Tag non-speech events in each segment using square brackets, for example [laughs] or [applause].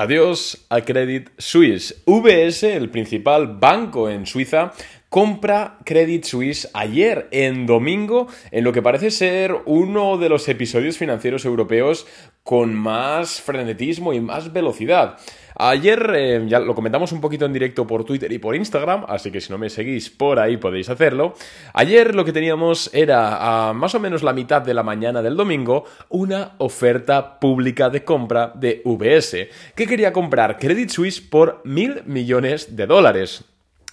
Adiós a Credit Suisse. VS, el principal banco en Suiza, compra Credit Suisse ayer, en domingo, en lo que parece ser uno de los episodios financieros europeos con más frenetismo y más velocidad. Ayer eh, ya lo comentamos un poquito en directo por Twitter y por Instagram, así que si no me seguís por ahí podéis hacerlo. Ayer lo que teníamos era a más o menos la mitad de la mañana del domingo una oferta pública de compra de VS, que quería comprar Credit Suisse por mil millones de dólares.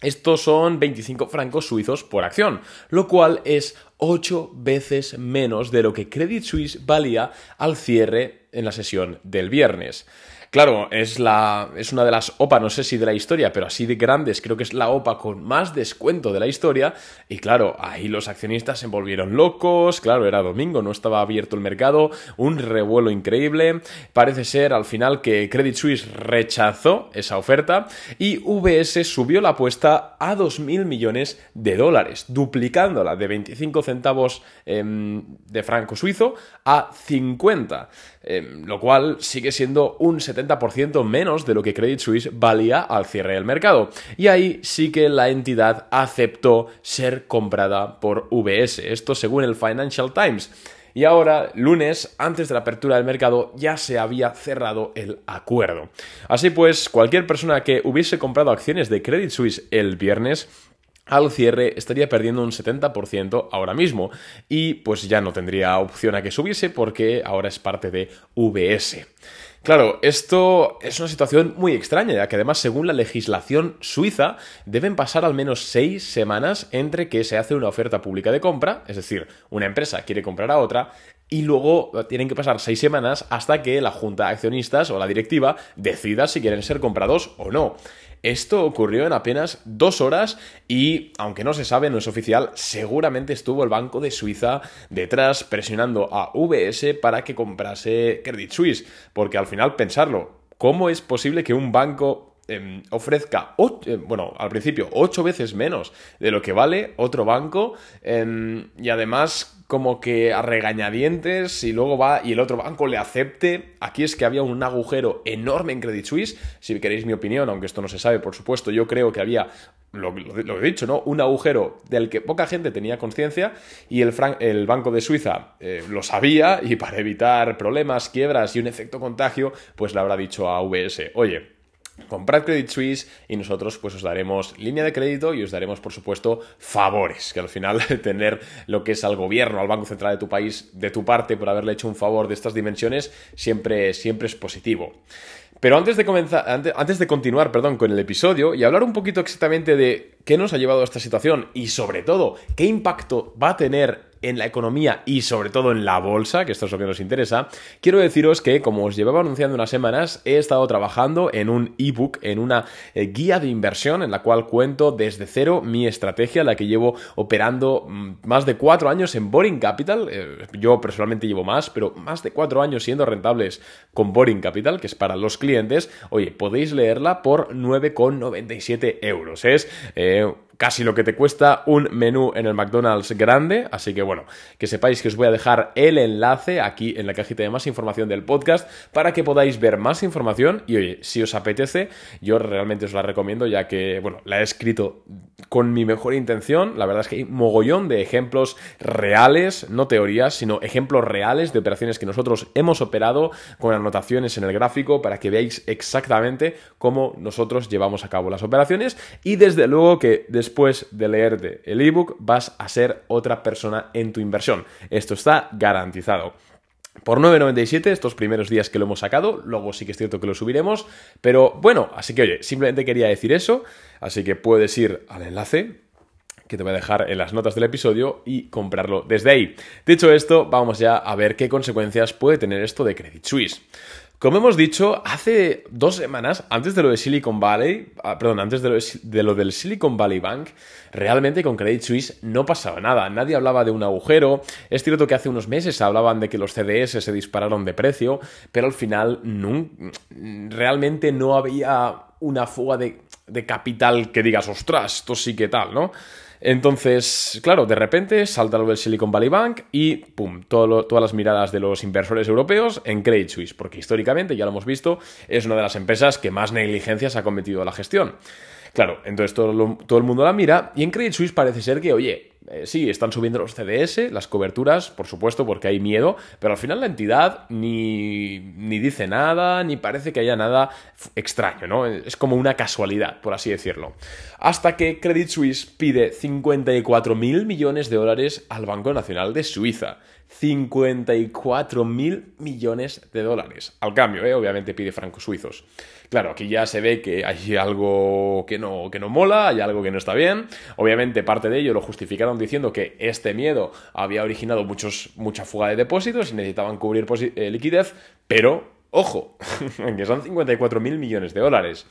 Estos son 25 francos suizos por acción, lo cual es 8 veces menos de lo que Credit Suisse valía al cierre en la sesión del viernes. Claro, es, la, es una de las OPA, no sé si de la historia, pero así de grandes, creo que es la OPA con más descuento de la historia. Y claro, ahí los accionistas se volvieron locos, claro, era domingo, no estaba abierto el mercado, un revuelo increíble. Parece ser al final que Credit Suisse rechazó esa oferta y VS subió la apuesta a 2.000 millones de dólares, duplicándola de 25 centavos em, de franco suizo a 50, lo cual sigue siendo un 70 70% menos de lo que Credit Suisse valía al cierre del mercado. Y ahí sí que la entidad aceptó ser comprada por VS. Esto según el Financial Times. Y ahora, lunes, antes de la apertura del mercado, ya se había cerrado el acuerdo. Así pues, cualquier persona que hubiese comprado acciones de Credit Suisse el viernes al cierre estaría perdiendo un 70% ahora mismo y pues ya no tendría opción a que subiese porque ahora es parte de VS. Claro, esto es una situación muy extraña, ya que además, según la legislación suiza, deben pasar al menos seis semanas entre que se hace una oferta pública de compra, es decir, una empresa quiere comprar a otra, y luego tienen que pasar seis semanas hasta que la junta de accionistas o la directiva decida si quieren ser comprados o no. Esto ocurrió en apenas dos horas y, aunque no se sabe, no es oficial, seguramente estuvo el Banco de Suiza detrás presionando a VS para que comprase Credit Suisse. Porque al final, pensarlo, ¿cómo es posible que un banco em, ofrezca, eh, bueno, al principio, ocho veces menos de lo que vale otro banco em, y además como que a regañadientes y luego va y el otro banco le acepte. Aquí es que había un agujero enorme en Credit Suisse. Si queréis mi opinión, aunque esto no se sabe, por supuesto, yo creo que había, lo, he dicho, ¿no? Un agujero del que poca gente tenía conciencia y el, el, Banco de Suiza eh, lo sabía y para evitar problemas, quiebras y un efecto contagio, pues le habrá dicho a VS, oye, comprad Credit Suisse y nosotros pues os daremos línea de crédito y os daremos por supuesto favores, que al final [laughs] tener lo que es al gobierno, al Banco Central de tu país de tu parte por haberle hecho un favor de estas dimensiones siempre, siempre es positivo. Pero antes de comenzar, antes, de continuar, perdón, con el episodio y hablar un poquito exactamente de qué nos ha llevado a esta situación y sobre todo qué impacto va a tener en la economía y sobre todo en la bolsa, que esto es lo que nos interesa, quiero deciros que, como os llevaba anunciando unas semanas, he estado trabajando en un ebook, en una eh, guía de inversión en la cual cuento desde cero mi estrategia, la que llevo operando mm, más de cuatro años en Boring Capital. Eh, yo personalmente llevo más, pero más de cuatro años siendo rentables con Boring Capital, que es para los clientes. Oye, podéis leerla por 9,97 euros. Es eh, casi lo que te cuesta un menú en el McDonald's grande. Así que bueno, que sepáis que os voy a dejar el enlace aquí en la cajita de más información del podcast para que podáis ver más información. Y oye, si os apetece, yo realmente os la recomiendo ya que, bueno, la he escrito con mi mejor intención. La verdad es que hay mogollón de ejemplos reales, no teorías, sino ejemplos reales de operaciones que nosotros hemos operado con anotaciones en el gráfico para que veáis exactamente cómo nosotros llevamos a cabo las operaciones. Y desde luego que después después de leerte el ebook vas a ser otra persona en tu inversión. Esto está garantizado. Por 9.97 estos primeros días que lo hemos sacado, luego sí que es cierto que lo subiremos, pero bueno, así que oye, simplemente quería decir eso, así que puedes ir al enlace que te voy a dejar en las notas del episodio y comprarlo desde ahí. Dicho esto, vamos ya a ver qué consecuencias puede tener esto de Credit Suisse. Como hemos dicho, hace dos semanas, antes de lo de Silicon Valley, ah, perdón, antes de lo, del Silicon Valley Bank, realmente con Credit Suisse no pasaba nada. Nadie hablaba de un agujero. Es cierto que hace unos meses hablaban de que los CDS se dispararon de precio, pero al final realmente no había una fuga de, de capital que digas, ostras, esto sí que tal, ¿no? Entonces, claro, de repente salta lo del Silicon Valley Bank y ¡pum! todas las miradas de los inversores europeos en Credit Suisse, porque históricamente, ya lo hemos visto, es una de las empresas que más negligencias ha cometido la gestión. Claro, entonces todo, todo el mundo la mira y en Credit Suisse parece ser que, oye, eh, sí, están subiendo los CDS, las coberturas, por supuesto, porque hay miedo, pero al final la entidad ni, ni dice nada, ni parece que haya nada extraño, ¿no? Es como una casualidad, por así decirlo. Hasta que Credit Suisse pide 54 mil millones de dólares al Banco Nacional de Suiza. 54 mil millones de dólares. Al cambio, ¿eh? obviamente pide francos suizos. Claro, aquí ya se ve que hay algo que no, que no mola, hay algo que no está bien. Obviamente parte de ello lo justificaron diciendo que este miedo había originado muchos, mucha fuga de depósitos y necesitaban cubrir eh, liquidez, pero, ojo, [laughs] que son 54 mil millones de dólares.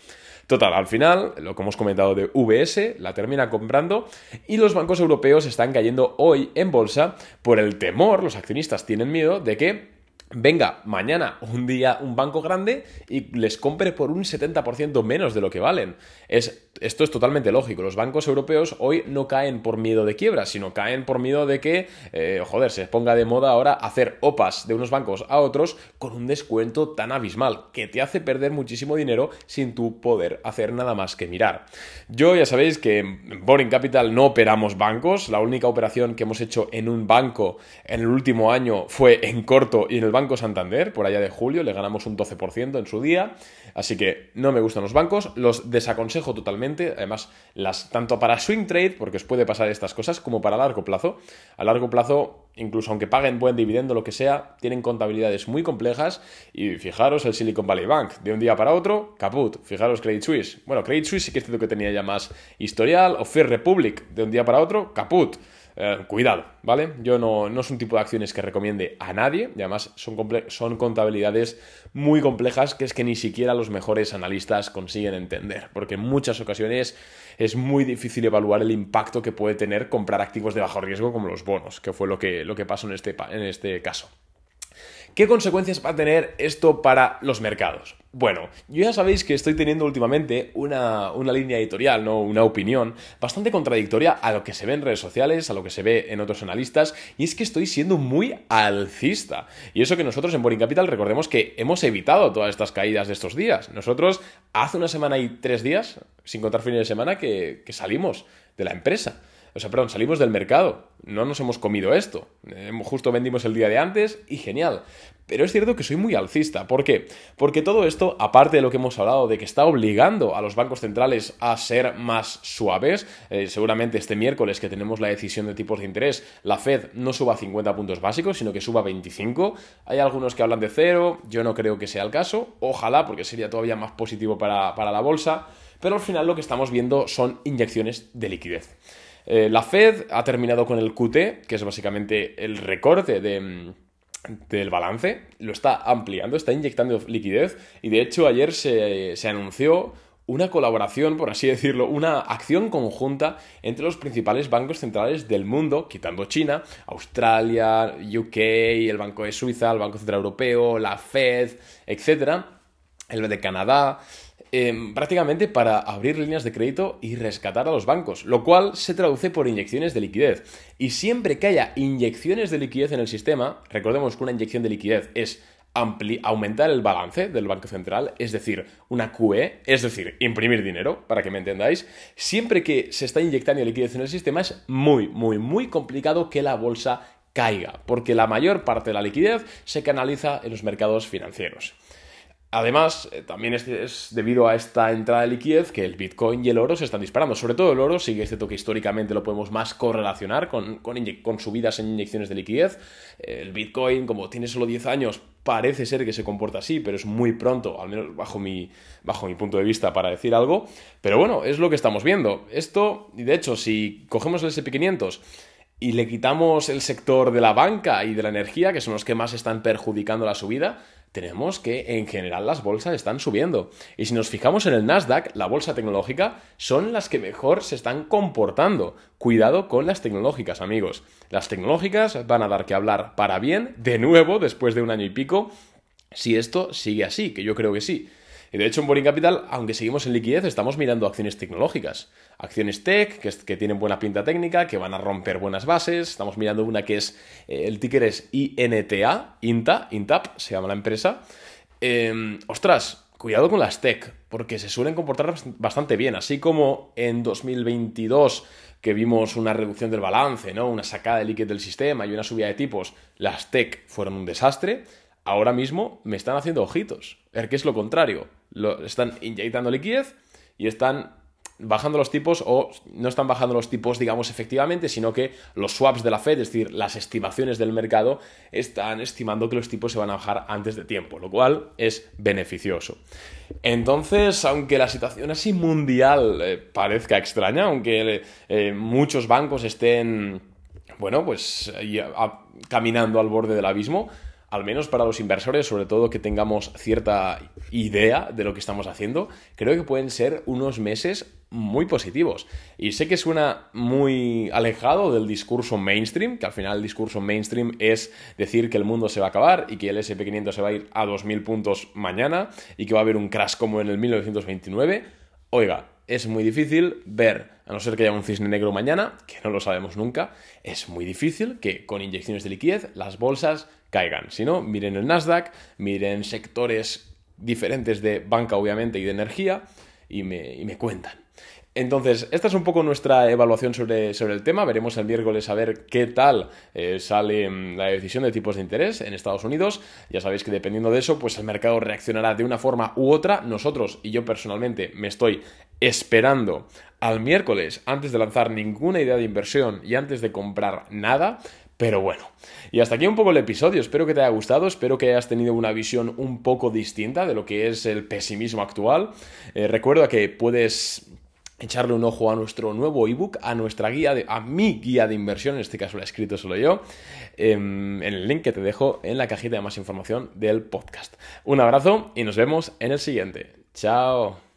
Total, al final, lo que hemos comentado de VS, la termina comprando y los bancos europeos están cayendo hoy en bolsa por el temor, los accionistas tienen miedo de que venga mañana un día un banco grande y les compre por un 70% menos de lo que valen. Es, esto es totalmente lógico. Los bancos europeos hoy no caen por miedo de quiebra, sino caen por miedo de que, eh, joder, se ponga de moda ahora hacer OPAs de unos bancos a otros con un descuento tan abismal que te hace perder muchísimo dinero sin tu poder hacer nada más que mirar. Yo ya sabéis que en Boring Capital no operamos bancos. La única operación que hemos hecho en un banco en el último año fue en corto y en el banco Banco Santander, por allá de julio, le ganamos un 12% en su día, así que no me gustan los bancos, los desaconsejo totalmente, además, las, tanto para swing trade, porque os puede pasar estas cosas, como para largo plazo. A largo plazo, incluso aunque paguen buen dividendo, lo que sea, tienen contabilidades muy complejas y fijaros el Silicon Valley Bank, de un día para otro, caput, fijaros Credit Suisse. Bueno, Credit Suisse sí que es cierto que tenía ya más historial, o Fair Republic, de un día para otro, caput. Eh, cuidado, ¿vale? Yo no, no, es un tipo de acciones que recomiende a nadie y además son, son contabilidades muy complejas que es que ni siquiera los mejores analistas consiguen entender, porque en muchas ocasiones es muy difícil evaluar el impacto que puede tener comprar activos de bajo riesgo como los bonos, que fue lo que, lo que pasó en este, en este caso. ¿Qué consecuencias va a tener esto para los mercados? Bueno, yo ya sabéis que estoy teniendo últimamente una, línea editorial, ¿no? Una opinión bastante contradictoria a lo que se ve en redes sociales, a lo que se ve en otros analistas, y es que estoy siendo muy alcista. Y eso que nosotros en Boring Capital recordemos que hemos evitado todas estas caídas de estos días. Nosotros hace una semana y tres días, sin contar fines de semana, que salimos de la empresa. O sea, perdón, salimos del mercado. No nos hemos comido esto. Justo vendimos el día de antes y genial. Pero es cierto que soy muy alcista. ¿Por qué? Porque todo esto, aparte de lo que hemos hablado, de que está obligando a los bancos centrales a ser más suaves, eh, seguramente este miércoles que tenemos la decisión de tipos de interés, la Fed no suba 50 puntos básicos, sino que suba 25. Hay algunos que hablan de cero, yo no creo que sea el caso. Ojalá, porque sería todavía más positivo para, para la bolsa. Pero al final lo que estamos viendo son inyecciones de liquidez. Eh, la Fed ha terminado con el QT, que es básicamente el recorte mm, del balance, lo está ampliando, está inyectando liquidez y de hecho ayer se, se anunció una colaboración, por así [laughs] decirlo, una acción conjunta entre los principales bancos centrales del mundo, quitando China, Australia, UK, el Banco de Suiza, el Banco Central Europeo, la Fed, etc., el de Canadá, Em, prácticamente para abrir líneas de crédito y rescatar a los bancos, lo cual se traduce por inyecciones de liquidez. Y siempre que haya inyecciones de liquidez en el sistema, recordemos que una inyección de liquidez es aumentar el balance del Banco Central, es decir, una QE, es decir, imprimir dinero, para que me entendáis, siempre que se está inyectando liquidez en el sistema es muy, muy, muy complicado que la bolsa caiga, porque la mayor parte de la liquidez se canaliza en los mercados financieros. Además, eh, también es, debido a esta entrada de liquidez que el Bitcoin y el oro se están disparando. Sobre todo el oro, sí que es cierto que históricamente lo podemos más correlacionar con, con, subidas en inyecciones de liquidez. El Bitcoin, como tiene solo 10 años, parece ser que se comporta así, pero es muy pronto, al menos bajo mi, bajo mi punto de vista, para decir algo. Pero bueno, es lo que estamos viendo. Esto, y de hecho, si cogemos el SP500 y le quitamos el sector de la banca y de la energía, que son los que más están perjudicando la subida, tenemos que en general las bolsas están subiendo. Y si nos fijamos en el Nasdaq, la bolsa tecnológica, son las que mejor se están comportando. Cuidado con las tecnológicas, amigos. Las tecnológicas van a dar que hablar para bien, de nuevo, después de un año y pico, si esto sigue así, que yo creo que sí. Y de hecho en Boring Capital, aunque seguimos en liquidez, estamos mirando acciones tecnológicas. Acciones tech, que, que tienen buena pinta técnica, que van a romper buenas bases. Estamos mirando una que es, eh, el ticker es INTA, INTA, INTAP, se llama la empresa. Em, ostras, cuidado con las tech, porque se suelen comportar bastante bien, así como en 2022 que vimos una reducción del balance, ¿no? una sacada de liquidez del sistema y una subida de tipos, las tech fueron un desastre, ahora mismo me están haciendo ojitos. ver qué es lo contrario. Lo, están inyectando liquidez y están bajando los tipos o no están bajando los tipos, digamos, efectivamente, sino que los swaps de la Fed, es decir, las estimaciones del mercado, están estimando que los tipos se van a bajar antes de tiempo, lo cual es beneficioso. Entonces, aunque la situación así mundial eh, parezca extraña, aunque eh, muchos bancos estén, bueno, pues caminando al borde del abismo, al menos para los inversores, sobre todo que tengamos cierta idea de lo que estamos haciendo, creo que pueden ser unos meses muy positivos. Y sé que suena muy alejado del discurso mainstream, que al final el discurso mainstream es decir que el mundo se va a acabar y que el SP500 se va a ir a 2.000 puntos mañana y que va a haber un crash como en el 1929. Oiga, es muy difícil ver, a no ser que haya un cisne negro mañana, que no lo sabemos nunca, es muy difícil que con inyecciones de liquidez las bolsas caigan. Si no, miren el Nasdaq, miren sectores diferentes de banca, obviamente, y de energía, y me, cuentan. Entonces, esta es un poco nuestra evaluación sobre, sobre el tema. Veremos el miércoles a ver qué tal eh, sale mm, la decisión de tipos de interés en Estados Unidos. Ya sabéis que dependiendo de eso, pues el mercado reaccionará de una forma u otra. Nosotros y yo personalmente me estoy esperando al miércoles antes de lanzar ninguna idea de inversión y antes de comprar nada pero bueno, y hasta aquí un poco el episodio. Espero que te haya gustado, espero que hayas tenido una visión un poco distinta de lo que es el pesimismo actual. Eh, recuerda que puedes echarle un ojo a nuestro nuevo ebook, a nuestra guía, a mi guía de inversión, en este caso la he escrito solo yo, em, en el link que te dejo en la cajita de más información del podcast. Un abrazo y nos vemos en el siguiente. Chao.